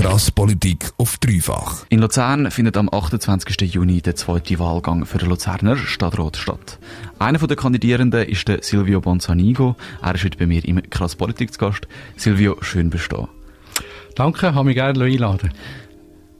Krass Politik auf dreifach. In Luzern findet am 28. Juni der zweite Wahlgang für den Luzerner Stadtrat statt. Einer der Kandidierenden ist der Silvio Bonzanigo. Er ist heute bei mir im Krass Politik zu Gast. Silvio, schön bist du Danke, habe mich gerne einladen.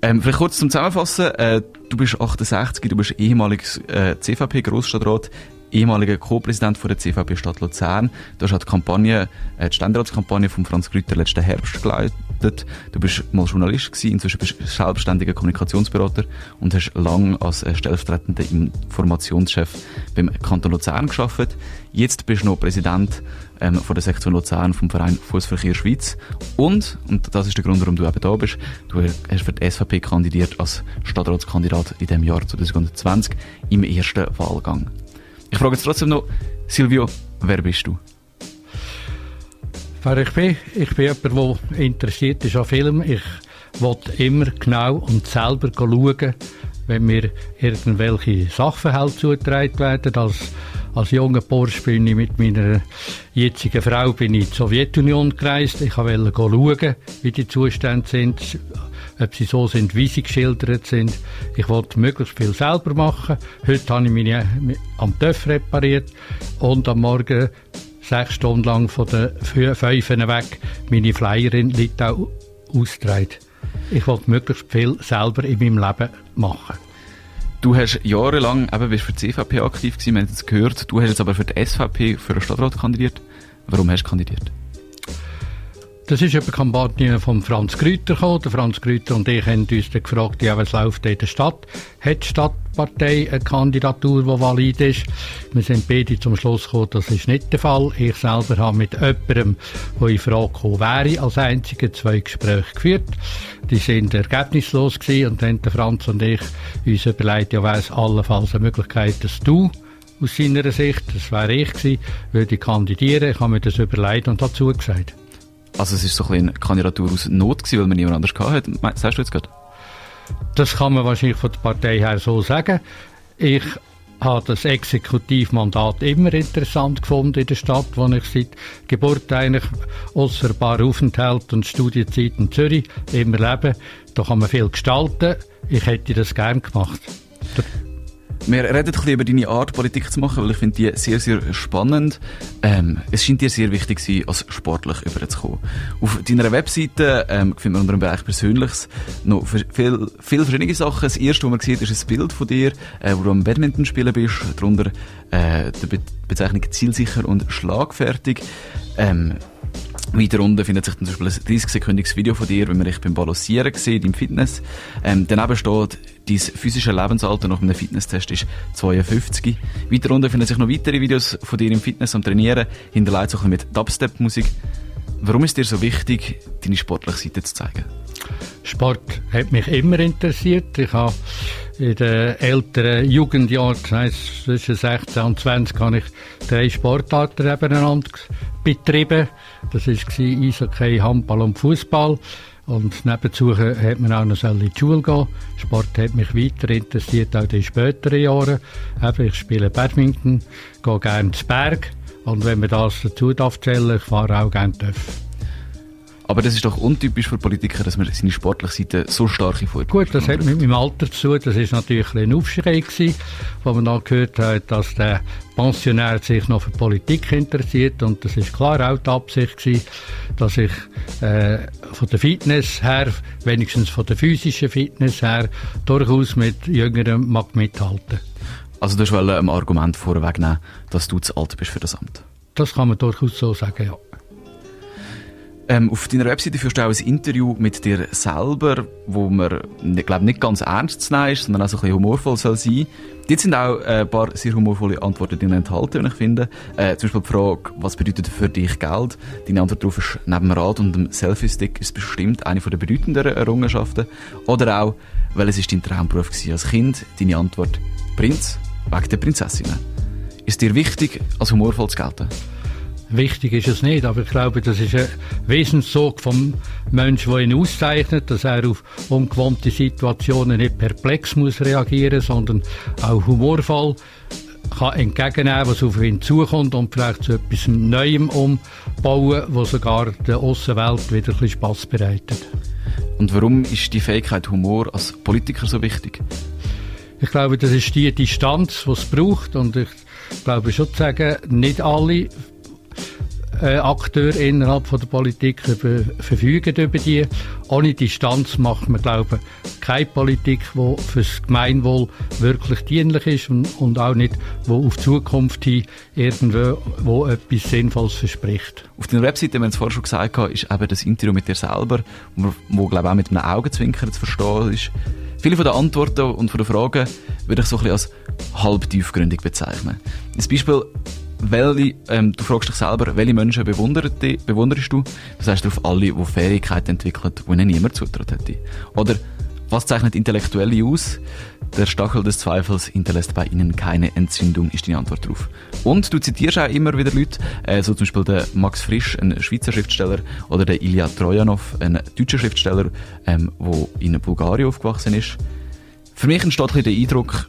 Ähm, vielleicht kurz zum Zusammenfassen. Äh, du bist 68, du bist ehemaliges äh, CVP-Grossstadtrat ehemaliger Co-Präsident der CVP Stadt Luzern. Du hast die Kampagne, äh, die Ständeratskampagne von Franz Grüter letzten Herbst geleitet. Du bist mal Journalist gewesen, inzwischen bist du selbstständiger Kommunikationsberater und hast lang als äh, stellvertretender Informationschef beim Kanton Luzern geschafft. Jetzt bist du noch Präsident ähm, von der Sektion Luzern vom Verein Fußverkehr Schweiz und, und das ist der Grund, warum du eben da bist, du hast für die SVP kandidiert als Stadtratskandidat in dem Jahr 2020 im ersten Wahlgang. Ich frage jetzt trotzdem noch, Silvio, wer bist du? Wer ich bin? Ich bin jemand, der interessiert ist an Film. Ich will immer genau und selber schauen, wenn mir irgendwelche Sachverhalte zugetragen werden. Als, als junger Bursch bin ich mit meiner jetzigen Frau bin ich in die Sowjetunion gereist. Ich wollte schauen, wie die Zustände sind ob sie so sind, wie sie geschildert sind. Ich wollte möglichst viel selber machen. Heute habe ich meine am TÜV repariert und am Morgen sechs Stunden lang von den Fünfen weg meine Flyer in Litau austragen. Ich wollte möglichst viel selber in meinem Leben machen. Du hast jahrelang eben bist für die CVP aktiv gewesen, wir haben es gehört. Du hast jetzt aber für die SVP für den Stadtrat kandidiert. Warum hast du kandidiert? Das ist eine Kampagne von Franz Grüter gekommen. Franz Grüter und ich haben uns dann gefragt, ja, was läuft in der Stadt? Hat die Stadtpartei eine Kandidatur, die valid ist? Wir sind beide zum Schluss gekommen, das ist nicht der Fall. Ich selber habe mit jemandem, der in Frage gekommen wäre, als einziger zwei Gespräche geführt. Die sind ergebnislos gewesen und dann haben Franz und ich uns überlegt, ja, wäre allenfalls eine Möglichkeit, dass du aus seiner Sicht, das wäre ich gewesen, würde kandidieren. Ich habe mir das überlegt und dazu gesagt. Also es ist so ein eine Kandidatur aus Not gewesen, weil man niemand anders hatte. Sagst du jetzt gerade? Das kann man wahrscheinlich von der Partei her so sagen. Ich habe das Exekutivmandat immer interessant gefunden in der Stadt, wo ich seit Geburt eigentlich außer paar Aufenthalte und Studienzeit in Zürich immer lebe. Da kann man viel gestalten. Ich hätte das gern gemacht. Wir reden ein bisschen über deine Art, Politik zu machen, weil ich finde die sehr, sehr spannend. Ähm, es scheint dir sehr wichtig zu sein, als sportlich überzukommen. Auf deiner Webseite ähm, findet man unter dem Bereich Persönliches noch viel, viel verschiedene Sachen. Das erste, was man sieht, ist ein Bild von dir, äh, wo du am Badminton spielen bist. Darunter äh, die Be Bezeichnung zielsicher und schlagfertig. Ähm, weiter unten findet sich zum Beispiel ein 30-sekündiges Video von dir, wie man dich beim Balancieren sieht, im Fitness. Ähm, daneben steht, dein physische Lebensalter nach einem Fitnesstest ist 52. Weiter unten finden sich noch weitere Videos von dir im Fitness am Trainieren, hinterlegt bisschen mit Dubstep-Musik. Warum ist dir so wichtig, deine sportliche Seite zu zeigen? Sport hat mich immer interessiert. Ich habe in den älteren Jugendjahren, das heisst zwischen 16 und 20, habe ich drei Sportarten nebeneinander betrieben. Das war Eishockey, Handball und Fußball. Und nebenzu hat man auch noch in die Schule gehen. Sport hat mich weiter interessiert, auch in späteren Jahren. Ich spiele Badminton, gehe gerne ins Berg. Und wenn man das dazu darf zählen, ich fahre auch gerne TÜV. Aber das ist doch untypisch für Politiker, dass man seine sportliche Seite so stark hervorhebt. Gut, das hat mit meinem Alter zu tun. Das ist natürlich ein Aufschrei gewesen, wo man dann gehört hat, dass der Pensionär sich noch für Politik interessiert. Und das ist klar auch die Absicht gewesen, dass ich äh, von der Fitness her, wenigstens von der physischen Fitness her, durchaus mit Jüngeren mag mithalten. Also du wolltest ein Argument vorwegnehmen, dass du zu alt bist für das Amt? Das kann man durchaus so sagen, ja. Ähm, auf deiner Webseite führst du auch ein Interview mit dir selber, wo man, ich glaube, nicht ganz ernst zu nehmen ist, sondern auch so ein bisschen humorvoll soll sein. Dort sind auch äh, ein paar sehr humorvolle Antworten drin enthalten, ich finde. Äh, zum Beispiel die Frage, was bedeutet für dich Geld? Deine Antwort darauf ist, neben dem Rad und dem Selfie-Stick ist bestimmt eine der bedeutenderen Errungenschaften. Oder auch, welches ist dein Traumberuf als Kind? Deine Antwort, Prinz, wegen der Prinzessinnen. Ist dir wichtig, als humorvoll zu gelten? Wichtig ist es nicht, aber ich glaube, das ist ein Wesenszug vom Menschen, der ihn auszeichnet, dass er auf ungewohnte Situationen nicht perplex muss reagieren, sondern auch humorvoll kann entgegennehmen, was auf ihn zukommt und vielleicht zu etwas Neuem umbauen, was sogar der Außenwelt wieder ein bisschen Spass bereitet. Und warum ist die Fähigkeit Humor als Politiker so wichtig? Ich glaube, das ist die Distanz, die es braucht und ich glaube schon zu sagen, nicht alle äh, Akteure innerhalb von der Politik über, verfügen über die. Ohne Distanz macht man, glaube ich, keine Politik, die fürs Gemeinwohl wirklich dienlich ist und, und auch nicht, wo auf Zukunft hin irgendwo wo etwas Sinnvolles verspricht. Auf deiner Webseite, wir es vorher schon gesagt, ist eben das Interview mit dir selber, wo, wo glaube ich, auch mit einem Augenzwinkern zu verstehen ist. Viele von den Antworten und von den Fragen würde ich so ein bisschen als halb tiefgründig bezeichnen. Ein Beispiel, welche, ähm, du fragst dich selber, welche Menschen bewunderst du? Das heißt auf alle, die Fähigkeiten entwickeln, die ihnen niemand zutraut hätte. Oder was zeichnet Intellektuelle aus? Der Stachel des Zweifels hinterlässt bei ihnen keine Entzündung, ist deine Antwort darauf. Und du zitierst auch immer wieder Leute, äh, so zum Beispiel der Max Frisch, ein Schweizer Schriftsteller, oder der Ilya Trojanov, ein deutscher Schriftsteller, ähm, in Bulgarien aufgewachsen ist. Für mich entsteht ein der Eindruck,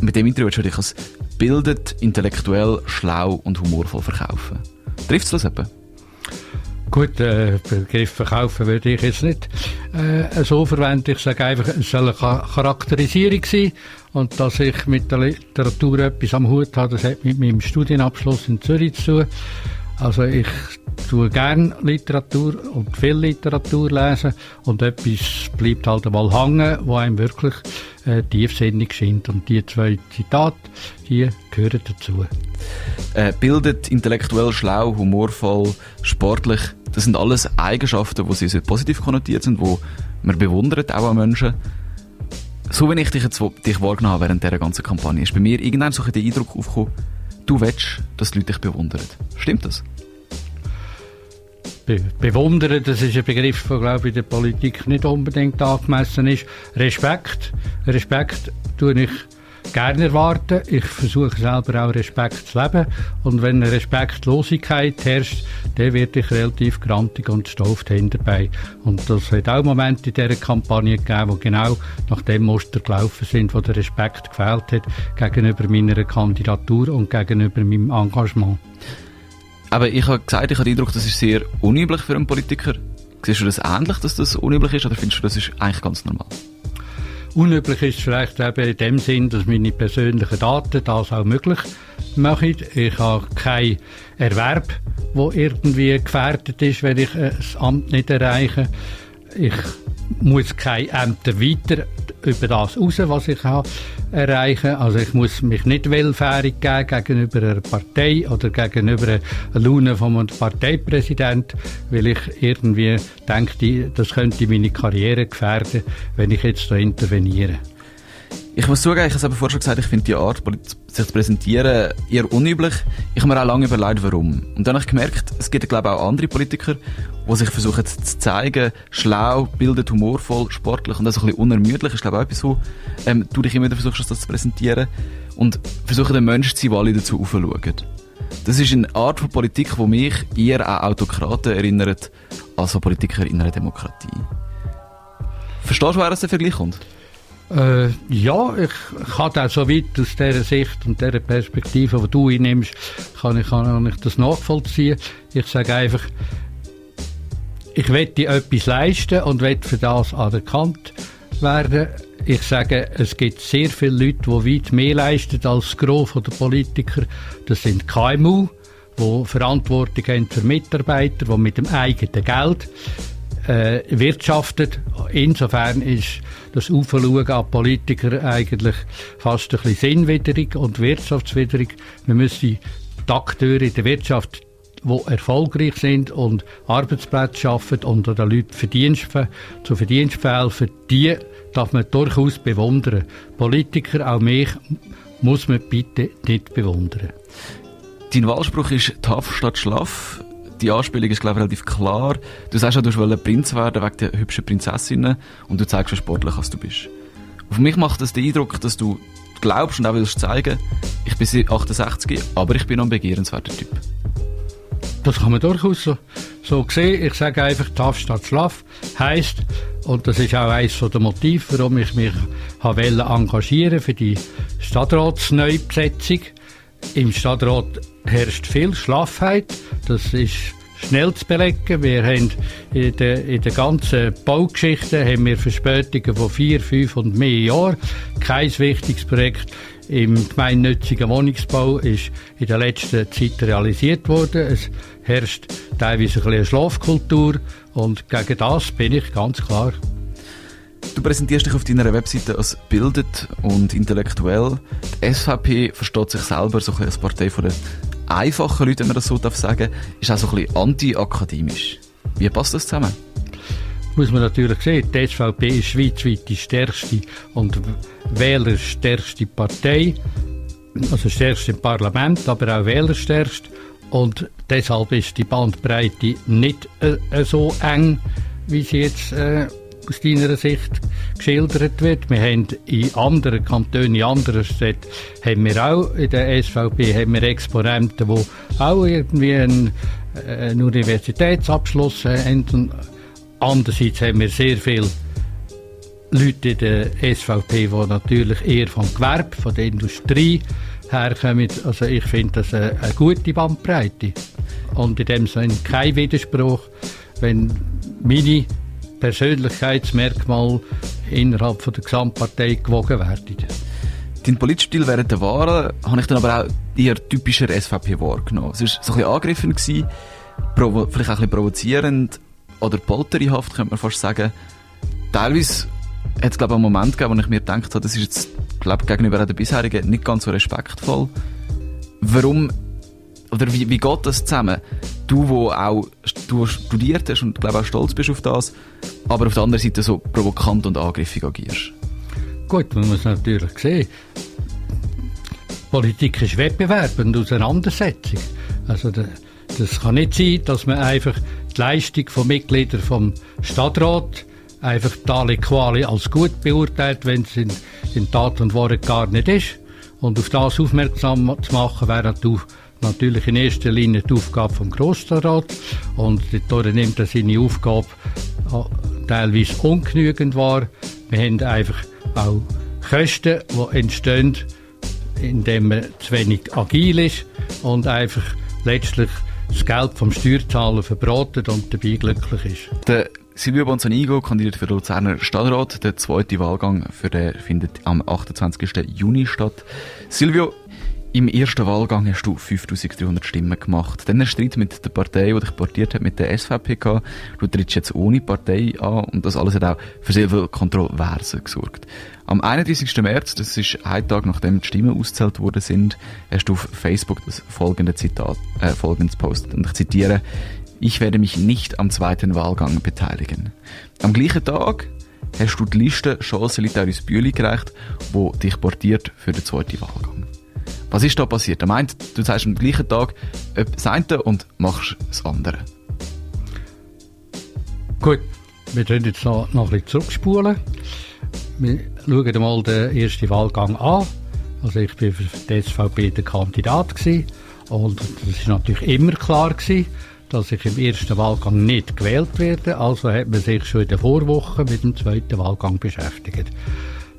mit dem Interview würde ich als bildet, intellektuell, schlau und humorvoll verkaufen. Trifft es das etwa? Gut, äh, Begriff verkaufen würde ich jetzt nicht äh, so verwenden. Ich sage einfach, es soll eine Charakterisierung sein. Und dass ich mit der Literatur etwas am Hut habe, das hat mit meinem Studienabschluss in Zürich zu tun. Also ich tue gerne Literatur und viel Literatur lesen und etwas bleibt halt einmal hängen, wo einem wirklich äh, tiefsinnig scheint. Und die zwei Zitate, die gehören dazu. Äh, bildet, intellektuell schlau, humorvoll, sportlich, das sind alles Eigenschaften, die sehr positiv konnotiert sind, wo man bewundert, auch an Menschen. So wie ich dich jetzt dich wahrgenommen habe während dieser ganzen Kampagne, ist bei mir irgendwann so der Eindruck aufgekommen, du willst, dass die Leute dich bewundern. Stimmt das? Be bewundern, das ist ein Begriff, der, glaube ich, in der Politik nicht unbedingt angemessen ist. Respekt, Respekt tue ich gerne erwarten. Ich versuche selber auch Respekt zu leben. Und wenn eine Respektlosigkeit herrscht, dann werde ich relativ grantig und stolz hinterbei. Und das hat auch Momente in dieser Kampagne gegeben, wo genau nach dem Muster gelaufen sind, wo der Respekt gefehlt hat gegenüber meiner Kandidatur und gegenüber meinem Engagement. Aber ich habe gesagt, ich habe den Eindruck, das ist sehr unüblich für einen Politiker. Siehst du das ähnlich, dass das unüblich ist, oder findest du, das ist eigentlich ganz normal? Unüblich ist vielleicht eben in dem Sinn, dass meine persönlichen Daten das auch möglich machen. Ich habe keinen Erwerb, der irgendwie gefährdet ist, wenn ich das Amt nicht erreiche. Ich muss keine Ämter weiter über das raus, was ich habe, erreichen. Also ich muss mich nicht willfährig geben gegenüber einer Partei oder gegenüber einer Laune vom Parteipräsident, weil ich irgendwie denke, das könnte meine Karriere gefährden, wenn ich jetzt da interveniere. Ich muss zugeben, ich habe es vorher schon gesagt, ich finde die Art, sich zu präsentieren, eher unüblich. Ich habe mir auch lange überlegt, warum. Und dann habe ich gemerkt, es gibt, glaube ich, auch andere Politiker, die sich versuchen zu zeigen, schlau, bildet, humorvoll, sportlich und das ein bisschen unermüdlich. ist, glaube ich, auch etwas, wo ähm, du dich immer wieder versuchst, das zu präsentieren. Und versuchen, den Menschen zu sein, alle dazu aufschauen. Das ist eine Art von Politik, die mich eher an Autokraten erinnert, als an Politiker in einer Demokratie. Verstehst du, woher das der Vergleich kommt? Äh, ja, ich kann auch so weit aus dieser Sicht und dieser Perspektive, die du einnimmst, kann ich, kann ich das nachvollziehen. Ich sage einfach, ich möchte etwas leisten und will für das anerkannt werden. Ich sage, es gibt sehr viele Leute, die weit mehr leisten als das Gros der Politiker. Das sind KMU, die Verantwortung haben für Mitarbeiter, die mit dem eigenen Geld äh, wirtschaftet. Insofern ist das Aufschauen an Politiker eigentlich fast ein bisschen sinnwidrig und wirtschaftswidrig. Wir müssen die Akteure in der Wirtschaft die erfolgreich sind und Arbeitsplätze schaffen und den Leuten Verdienst, zu Verdienst verhelfen, die darf man durchaus bewundern. Politiker, auch mich, muss man bitte nicht bewundern. Dein Wahlspruch ist tough statt schlaff die Anspielung ist, glaube ich, relativ klar. Du sagst ja, du wolltest Prinz werden wegen der hübschen Prinzessinnen und du zeigst, wie sportlich als du bist. Auf mich macht das den Eindruck, dass du glaubst und auch willst zeigen, ich bin 68, aber ich bin noch ein begehrenswerter Typ. Das kann man durchaus so, so sehen. Ich sage einfach, TAF statt Schlaf heisst, und das ist auch eines der Motive, warum ich mich engagieren für die Stadtratsneubesetzung. Im Stadtrat herrscht viel Schlaffheit. Das ist schnell zu belegen. Wir haben in der, in der ganzen Baugeschichte haben wir Verspätungen von vier, fünf und mehr Jahren. Kein wichtiges Projekt im gemeinnützigen Wohnungsbau ist in der letzten Zeit realisiert worden. Es herrscht teilweise ein eine Schlafkultur und gegen das bin ich ganz klar. Du präsentierst dich auf deiner Webseite als bildet und intellektuell. Die SVP versteht sich selber so ein als Partei von den einfachen Leuten, wenn man das so darf sagen, ist auch so ein anti-akademisch. Wie passt das zusammen? muss man natürlich sehen, die SVP ist schweizweit die stärkste und wählerstärkste Partei, also stärkste im Parlament, aber auch wählerstärkst. Und deshalb ist die Bandbreite nicht äh, so eng, wie sie jetzt äh, aus deiner Sicht geschildert wird. Wir haben in anderen Kantonen, in anderen Städten, haben wir auch in der SVP haben wir Exponenten, die auch irgendwie einen, einen Universitätsabschluss haben Andererseits haben wir sehr viele Leute in der SVP, die natürlich eher vom Gewerbe, von der Industrie herkommen. Also ich finde das eine, eine gute Bandbreite. Und in dem Sinne kein Widerspruch, wenn meine Persönlichkeitsmerkmale innerhalb von der Gesamtpartei gewogen werden. Dein Politstil während der Wahlen habe ich dann aber auch eher typischer SVP wahrgenommen. Es war so ein bisschen angegriffen, vielleicht auch ein bisschen provozierend, oder polterhaft, könnte man fast sagen. Teilweise hat es, glaube ich, einen Moment gegeben, wo ich mir gedacht habe, das ist jetzt, glaube gegenüber den bisherigen nicht ganz so respektvoll. Warum, oder wie, wie geht das zusammen? Du, wo auch du studiert hast und, glaube auch stolz bist auf das, aber auf der anderen Seite so provokant und angriffig agierst. Gut, man muss natürlich sehen, Politik ist Wettbewerb und Auseinandersetzung. Also, das kann nicht sein, dass man einfach die Leistung von Mitgliedern vom Stadtrat einfach tale Quali als gut beurteilt, wenn es in, in Tat und Wahrheit gar nicht ist. Und auf das aufmerksam zu machen, wäre natürlich in erster Linie die Aufgabe vom Grossstadtrat. Und dort nimmt er seine Aufgabe äh, teilweise ungenügend wahr. Wir haben einfach auch Kosten, die entstehen, indem man zu wenig agil ist und einfach letztlich das Geld vom Steuerzahler verbraten und dabei glücklich ist. Der Silvio Bonzanigo kandidiert für den Luzerner Stadtrat. Der zweite Wahlgang für den findet am 28. Juni statt. Silvio, im ersten Wahlgang hast du 5300 Stimmen gemacht. Dann ein Streit mit der Partei, die dich portiert hat, mit der SVP. Du trittst jetzt ohne Partei an und das alles hat auch für sehr viel Kontroverse gesorgt. Am 31. März, das ist ein Tag nachdem die Stimmen ausgezählt worden sind, hast du auf Facebook das folgende Zitat, äh, folgendes postet. Und ich zitiere, ich werde mich nicht am zweiten Wahlgang beteiligen. Am gleichen Tag hast du die Liste Chance Litarius Bühli gereicht, wo dich portiert für den zweiten Wahlgang. Was ist da passiert? Er meint, du sagst am gleichen Tag das eine und machst das andere. Gut, wir können jetzt noch, noch ein bisschen zurückspulen. Wir schauen mal den ersten Wahlgang an. Also ich bin für die SVP der Kandidat und es war natürlich immer klar gewesen, dass ich im ersten Wahlgang nicht gewählt werde. Also hat man sich schon in der Vorwoche mit dem zweiten Wahlgang beschäftigt.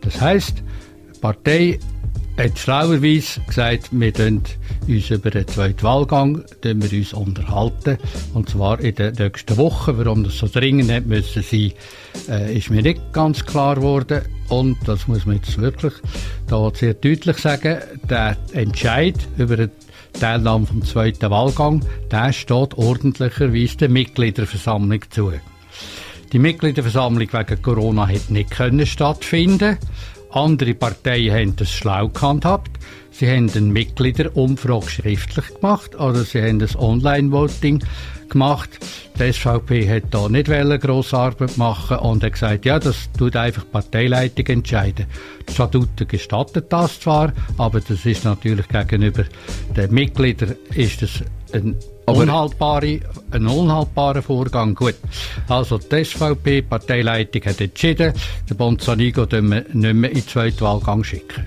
Das heißt, die Partei hat schlauerweise gesagt, wir uns über den zweiten Wahlgang wir uns unterhalten. Und zwar in den nächsten Wochen. Warum das so dringend hat sein, äh, ist mir nicht ganz klar geworden. Und das muss man jetzt wirklich da sehr deutlich sagen. Der Entscheid über die Teilnahme vom zweiten Wahlgang, der steht ordentlicherweise der Mitgliederversammlung zu. Die Mitgliederversammlung wegen Corona hat nicht können stattfinden. Andere Parteien haben das schlau gehandhabt. Sie haben eine Mitgliederumfrage schriftlich gemacht oder sie haben ein Online-Voting gemacht. Die SVP hat da nicht grosse Arbeit machen und hat gesagt, ja, das tut einfach die Parteileitung entscheiden. Die Statuten gestattet das zwar, aber das ist natürlich gegenüber den Mitgliedern ist das ein unhaltbare, ein unhaltbarer Vorgang. Gut. Also die SVP, Parteileitung hat entschieden, den Bonzanigo nicht mehr in den zweiten Wahlgang schicken.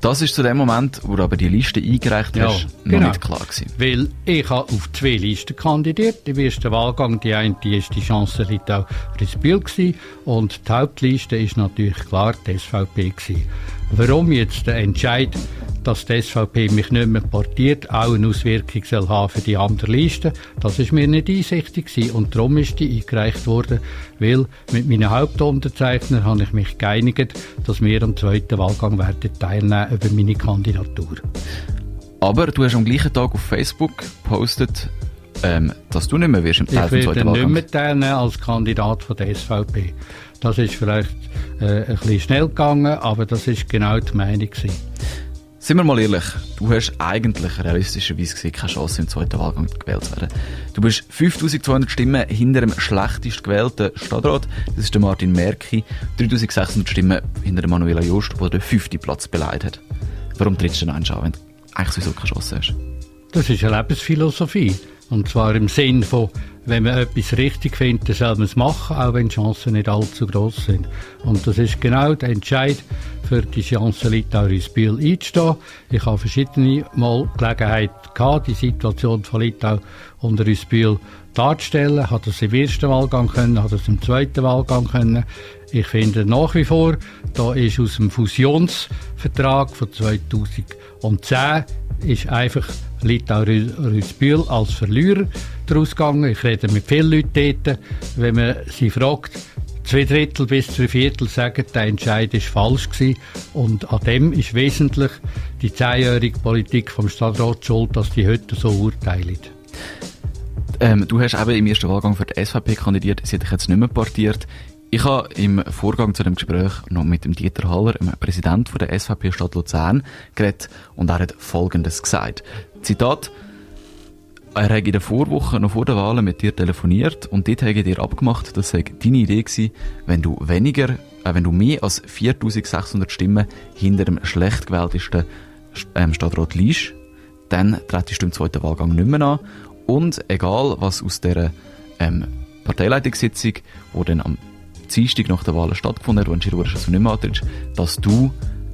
Das ist zu dem Moment, wo du aber die Liste eingereicht Ja, hast, noch genau. nicht klar gewesen. Weil ich habe auf zwei Listen kandidiert. Im ersten Wahlgang, die eine die ist die Chance Litau Rispil gsi und die Hauptliste ist natürlich klar die SVP gsi. Warum jetzt der Entscheid, dass die SVP mich nicht mehr portiert, auch eine Auswirkung soll haben für die andere Liste, das ist mir nicht einsichtig gsi und darum ist die eingereicht worden, weil mit meinen Hauptunterzeichnern habe ich mich geeinigt, dass wir am zweiten Wahlgang werden teilnehmen über meine Kandidatur. Aber du hast am gleichen Tag auf Facebook gepostet, ähm, dass du nicht mehr wirst im Teil Ich werde nicht mehr teilnehmen als Kandidat von der SVP. Das ist vielleicht äh, ein bisschen schnell gegangen, aber das ist genau die Meinung gewesen. Sind wir mal ehrlich, du hast eigentlich realistischerweise gesehen keine Chance im zweiten Wahlgang gewählt zu werden. Du bist 5200 Stimmen hinter dem schlechtest gewählten Stadtrat, das ist der Martin Merki, 3600 Stimmen hinter dem Manuela Jost, der den fünften Platz beleidigt hat. Warum trittst du denn einen an, wenn du eigentlich sowieso keine Chance hast? Das ist eine Lebensphilosophie. Und zwar im Sinn von, wenn man etwas richtig findet, dann soll man es machen, auch wenn die Chancen nicht allzu groß sind. Und das ist genau der Entscheid für die Chance Litau Rispil einzustehen. Ich habe verschiedene Mal Gelegenheit gehabt, die Situation von Litau und Rispil darzustellen. Hat das im ersten Wahlgang können, hat das im zweiten Wahlgang können. Ich finde nach wie vor, da ist aus dem Fusionsvertrag von 2010 ist einfach Litau Rüsbühl als Verlierer daraus gegangen. Ich rede mit vielen Leuten dort. Wenn man sie fragt, zwei Drittel bis drei Viertel sagen, der Entscheid ist falsch gewesen. Und an dem ist wesentlich die zehnjährige Politik vom Stadtrat schuld, dass die heute so urteilen. Ähm, du hast eben im ersten Wahlgang für die SVP kandidiert, sie hat dich jetzt nicht mehr partiert. Ich habe im Vorgang zu dem Gespräch noch mit dem Dieter Haller, dem Präsident der SVP Stadt Luzern, geredet und er hat Folgendes gesagt. Zitat, er hat in der Vorwoche noch vor der Wahlen mit dir telefoniert und dort habe dir abgemacht, dass es deine Idee gewesen, wenn du weniger, äh, wenn du mehr als 4600 Stimmen hinter dem schlecht gewähltesten ähm, Stadtrat liegst, dann trittst du im zweiten Wahlgang nicht mehr an und egal was aus dieser ähm, Parteileitungssitzung, wo dann am Dienstag nach der Wahl stattgefunden hat, wo entschieden wurde, dass du nicht mehr antrittst, dass du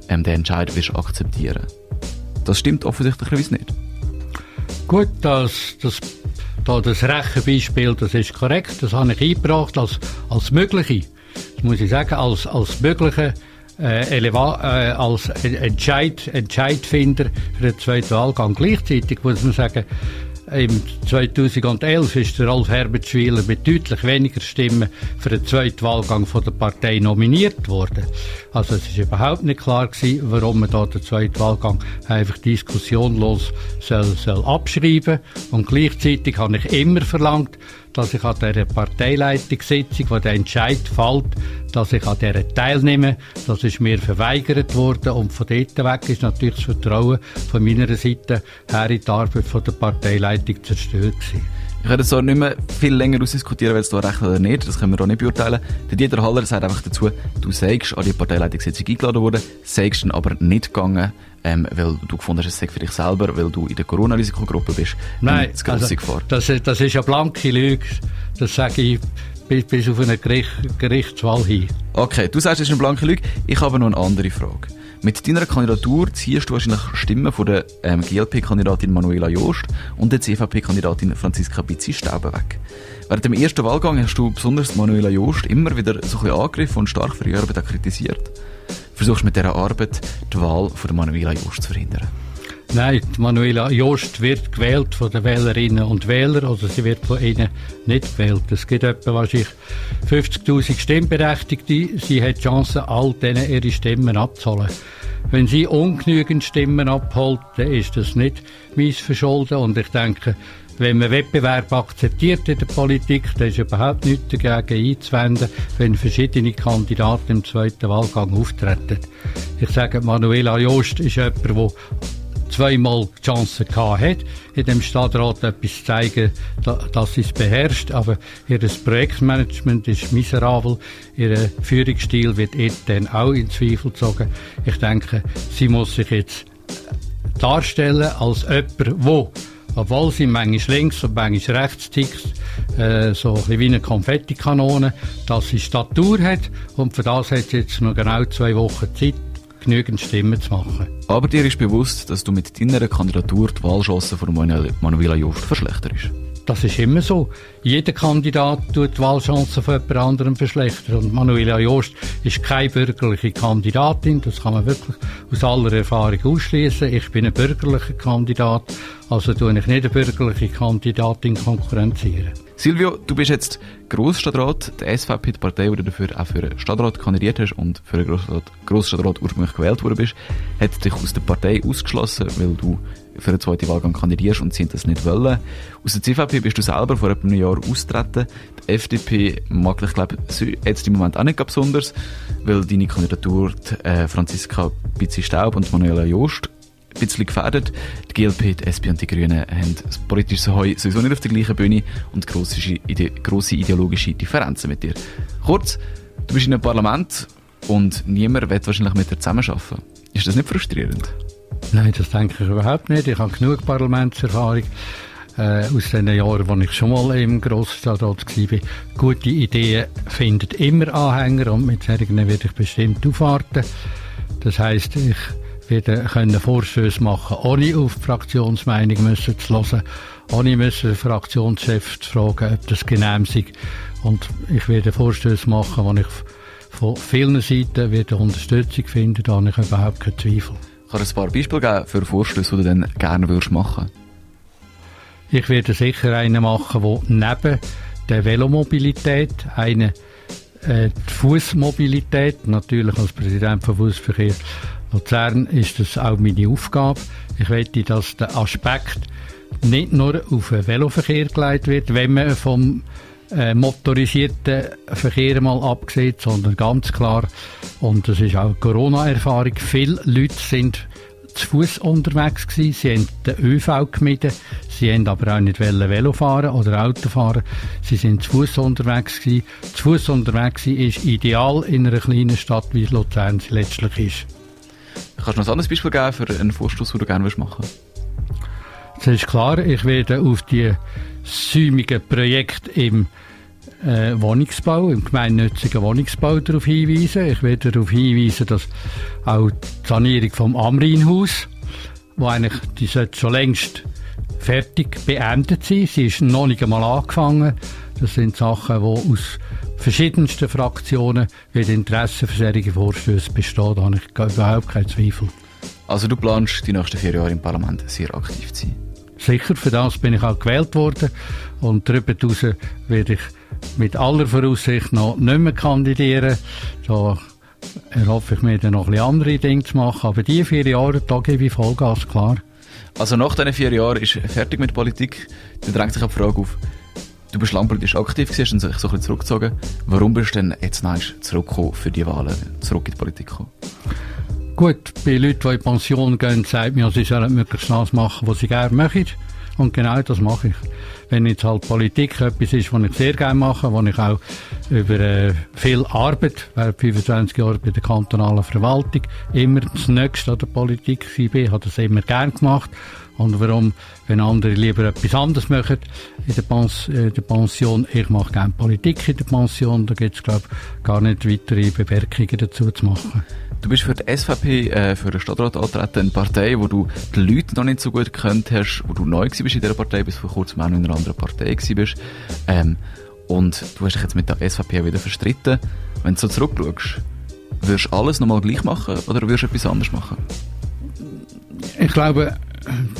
ähm, den Entscheid wirst akzeptieren. Das stimmt offensichtlicherweise nicht. Gut, das, das, da das Rechenbeispiel, das ist korrekt, das habe ich eingebracht als, als mögliche, das muss ich sagen, als, als mögliche äh, Eleva äh, als Entscheid, Entscheidfinder für den zweiten Wahlgang. Gleichzeitig muss man sagen, im 2011 ist der Rolf Herbert Schwiler mit deutlich weniger Stimmen für den zweiten Wahlgang von der Partei nominiert worden. Also es ist überhaupt nicht klar gewesen, warum man da den zweiten Wahlgang einfach diskussionlos soll, soll abschreiben. Und gleichzeitig habe ich immer verlangt, dass ich an dieser Parteileitungssitzung, wo der Entscheid fällt, dass ich an dieser teilnehme. Das ist mir verweigert worden und von dort weg ist natürlich das Vertrauen von meiner Seite her in die Arbeit von der Parteileitung zerstört gewesen. Ich werde so nicht mehr viel länger ausdiskutieren, weil es da recht oder nicht, das können wir auch nicht beurteilen. Der Dieter Haller sagt einfach dazu, du sagst an die Parteileitungssitzung eingeladen worden, sagst dann aber nicht gegangen, ähm, weil du gefunden hast, es sei für dich selber, weil du in der Corona-Risikogruppe bist. Nein, das also, Gefahr. Das, das ist eine blanke Lüge. Das sage ich bis, bis auf eine Gericht, Gerichtswahl hin. Okay, du sagst, es ist eine blanke Lüge. Ich habe noch eine andere Frage. Mit deiner Kandidatur ziehst du wahrscheinlich Stimmen von der ähm, GLP-Kandidatin Manuela Jost und der CVP-Kandidatin Franziska Bizzi-Stauben weg. Während dem ersten Wahlgang hast du besonders Manuela Jost immer wieder so ein bisschen angegriffen und stark für ihre Arbeit kritisiert. Versuchst mit dieser Arbeit die Wahl von Manuela Jost zu verhindern? Nein, Manuela Jost wird gewählt von den Wählerinnen und Wählern, also sie wird von ihnen nicht gewählt. Es gibt etwa wahrscheinlich 50.000 Stimmberechtigte. Sie hat die Chance, all denen ihre Stimmen abzuholen. Wenn sie ungenügend Stimmen abholt, dann ist das nicht mein Verschulden. Und ich denke, wenn man Wettbewerb akzeptiert in der Politik, dann ist überhaupt nichts dagegen einzuwenden, wenn verschiedene Kandidaten im zweiten Wahlgang auftreten. Ich sage, Manuela Jost ist jemand, der zweimal die Chance gehabt hat, in dem Stadtrat etwas zu zeigen, da, dass sie es beherrscht. Aber ihr Projektmanagement ist miserabel. Ihr Führungsstil wird dann auch in Zweifel gezogen. Ich denke, sie muss sich jetzt darstellen als jemand, wo obwohl sie manchmal links und manchmal rechts tickt, äh, so ein wie eine Konfettikanone, dass sie Statur hat und für das hat sie jetzt noch genau zwei Wochen Zeit genügend Stimmen zu machen. Aber dir ist bewusst, dass du mit deiner Kandidatur die Wahlchancen von Manuel- Manuela Jost verschlechterst. Das ist immer so. Jeder Kandidat tut die Wahlchancen von jemand anderem verschlechtern. Und Manuela Jost ist keine bürgerliche Kandidatin. Das kann man wirklich aus aller Erfahrung ausschließen. Ich bin ein bürgerlicher Kandidat. Also tue ich nicht eine bürgerliche Kandidatin konkurrenzieren. Silvio, du bist jetzt Grossstadtrat. Die SVP, die Partei, die dafür auch für einen Stadtrat kandidiert hast und für einen Grossstadtrat, Grossstadtrat ursprünglich gewählt worden bist, hat dich aus der Partei ausgeschlossen, weil du für einen zweiten Wahlgang kandidierst und sie haben das nicht wollen. Aus der CVP bist du selber vor etwa einem Jahr austreten. Die FDP mag ich glaube jetzt im Moment auch nicht besonders, weil deine Kandidatur die, äh, Franziska Bizzi Staub und Manuela Jost ein bisschen gefährdet. Die GLP, die SP und die Grünen haben das politische Heu sowieso nicht auf der gleichen Bühne und grosse, ide grosse ideologische Differenzen mit dir. Kurz, du bist in einem Parlament und niemand wird wahrscheinlich mit dir zusammenarbeiten. Ist das nicht frustrierend? Nein, das denke ich überhaupt nicht. Ich habe genug Parlamentserfahrung äh, aus den Jahren, wo ich schon mal im Grossstadtrat war. Gute Ideen finden immer Anhänger und mit solchen werde ich bestimmt aufwarten. Das heisst, ich werde können Vorstöße machen, ohne auf die Fraktionsmeinung müssen zu hören, ohne müssen den Fraktionschef zu fragen, ob das genehm sei. Und ich werde Vorstöße machen, wo ich von vielen Seiten werde Unterstützung finden, da habe ich überhaupt keinen Zweifel. Kann ein paar Beispiele geben für Vorstöße, die du dann gerne würdest machen Ich werde sicher einen machen, der neben der Velomobilität eine äh, die Fußmobilität, natürlich als Präsident von Fußverkehr Luzern ist das auch meine Aufgabe. Ich möchte, dass der Aspekt nicht nur auf den Veloverkehr gelegt wird, wenn man vom äh, motorisierten Verkehr mal absieht, sondern ganz klar, und das ist auch Corona-Erfahrung, viele Leute sind zu Fuß unterwegs gewesen. Sie haben den ÖV gemieden. Sie haben aber auch nicht Velo fahren oder Auto fahren. Sie sind zu Fuß unterwegs gewesen. Zu Fuß unterwegs sein ist ideal in einer kleinen Stadt, wie Luzern letztlich ist. Kannst du noch ein anderes Beispiel geben für einen Vorstoß, den du gerne machen willst? Es ist klar, ich werde auf die säumigen Projekte im äh, Wohnungsbau, im gemeinnützigen Wohnungsbau darauf hinweisen. Ich werde darauf hinweisen, dass auch die Sanierung vom Amrinhaus, wo eigentlich, die sollte schon längst fertig beendet sein. Sie ist noch nicht einmal angefangen. Das sind Sachen, die aus verschiedensten Fraktionen wird Interesse für solche Vorstöße bestehen. Da habe ich überhaupt keinen Zweifel. Also du planst die nächsten vier Jahre im Parlament sehr aktiv zu sein? Sicher, für das bin ich auch gewählt worden. Und darüber hinaus werde ich mit aller Voraussicht noch nicht mehr kandidieren. Da erhoffe ich mir dann noch ein andere Dinge zu machen. Aber die vier Jahre, da gebe ich Vollgas, klar. Also nach diesen vier Jahren ist fertig mit Politik. Dann drängt sich die Frage auf, du bist langpolitisch aktiv gewesen, und sich so ein bisschen zurückgezogen. Warum bist du denn jetzt noch zurückgekommen für die Wahlen, zurück in die Politik gekommen? Gut, bei Leuten, die in Pension gehen, sagt mir, sie sollen möglichst das machen, was sie gerne machen. Und genau das mache ich. Wenn jetzt halt Politik etwas ist, was ich sehr gerne mache, wo ich auch über äh, viel Arbeit, während 25 Jahre bei der kantonalen Verwaltung, immer das Nächste an der Politik war, habe das immer gerne gemacht. Und warum, wenn andere lieber etwas anderes machen in der, Pens in der Pension, ich mache gerne Politik in der Pension, da gibt es, glaube ich, gar nicht weitere Bemerkungen dazu zu machen. Du bist für die SVP, äh, für den Stadtrat antreten, eine Partei, wo du die Leute noch nicht so gut gekannt hast, wo du neu bist in dieser Partei, bis vor kurzem auch noch in einer anderen Partei bist. Ähm, und du hast dich jetzt mit der SVP wieder verstritten. Wenn du so zurückschaust, würdest du alles nochmal gleich machen oder würdest du etwas anderes machen? Ich glaube,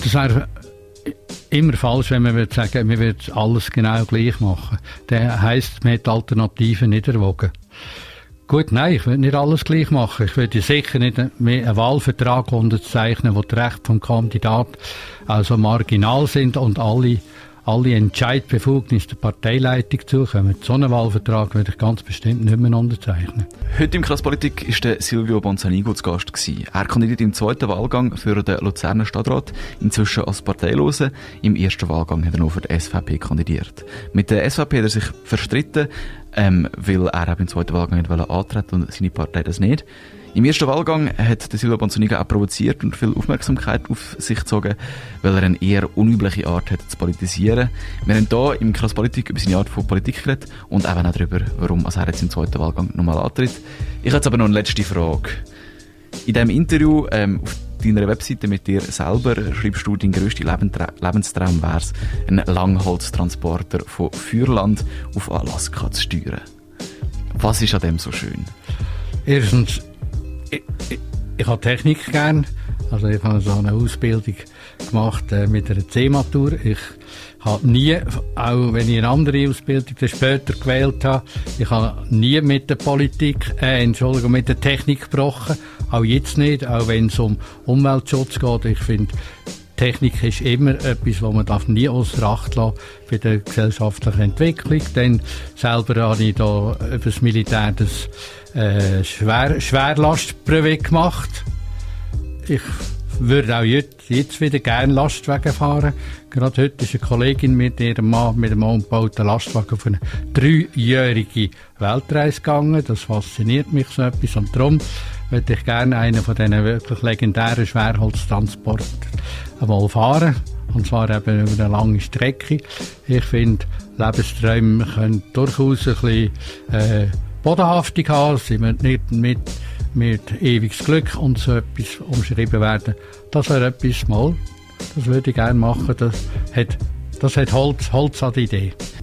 das wäre immer falsch, wenn man würde sagen, man wird alles genau gleich machen. Das heisst, man hat Alternativen nicht erwogen. Gut, nein, ich will nicht alles gleich machen. Ich würde sicher nicht mehr einen Wahlvertrag unterzeichnen, wo die Rechte vom Kandidat also marginal sind und alle alle Entscheidbefugnisse der Parteileitung zukommen. So einen Wahlvertrag würde ich ganz bestimmt nicht mehr unterzeichnen. Heute im Krasspolitik war der Silvio Bonzanigo zu Gast. Gewesen. Er kandidiert im zweiten Wahlgang für den Luzerner Stadtrat, inzwischen als Parteilose. Im ersten Wahlgang hat er noch für die SVP kandidiert. Mit der SVP hat er sich verstritten, ähm, weil er im zweiten Wahlgang nicht antreten und seine Partei das nicht. Im ersten Wahlgang hat der Silva Bonzoniga auch provoziert und viel Aufmerksamkeit auf sich gezogen, weil er eine eher unübliche Art hat zu politisieren. Wir haben hier im Krass Politik über seine Art von Politik geredet und eben auch darüber, warum er jetzt im zweiten Wahlgang nochmal antritt. Ich habe jetzt aber noch eine letzte Frage. In diesem Interview ähm, auf deiner Webseite mit dir selber schreibst du, dein grösster Lebenstraum wäre es, einen Langholztransporter von Fürland auf Alaska zu steuern. Was ist an dem so schön? Erstens, ich, ich, habe Technik gern. Also ich habe so eine Ausbildung gemacht äh, mit einer C-Matur. Ich habe nie, auch wenn ich eine andere Ausbildung später gewählt habe, ich habe nie mit der Politik, äh, Entschuldigung, mit der Technik gebrochen. Auch jetzt nicht, auch wenn es um Umweltschutz geht. Ich finde, Technik ist immer etwas, was man darf nie außer Acht lassen für die gesellschaftliche Entwicklung. Dann selber habe ich da über das Militär das äh, Schwer Schwerlastbrevet gemacht. Ich würde auch jetzt, jetzt wieder gerne Lastwagen fahren. Gerade heute ist eine Kollegin mit ihrem Mann mit einem umgebauten Lastwagen auf eine dreijährige Weltreise gegangen. Das fasziniert mich so etwas. Und darum würde ich gerne einen von diesen wirklich legendären Schwerholztransporten einmal fahren. Und zwar eben über eine lange Strecke. Ich finde, Lebensträume können durchaus ein bisschen äh, Bodenhaftung haben. Sie müssen nicht mit mit ewiges Glück und so etwas umschrieben werden. Das wäre etwas mal, das würde ich gerne machen. Das hat, das hat Holz, Holz an die Idee.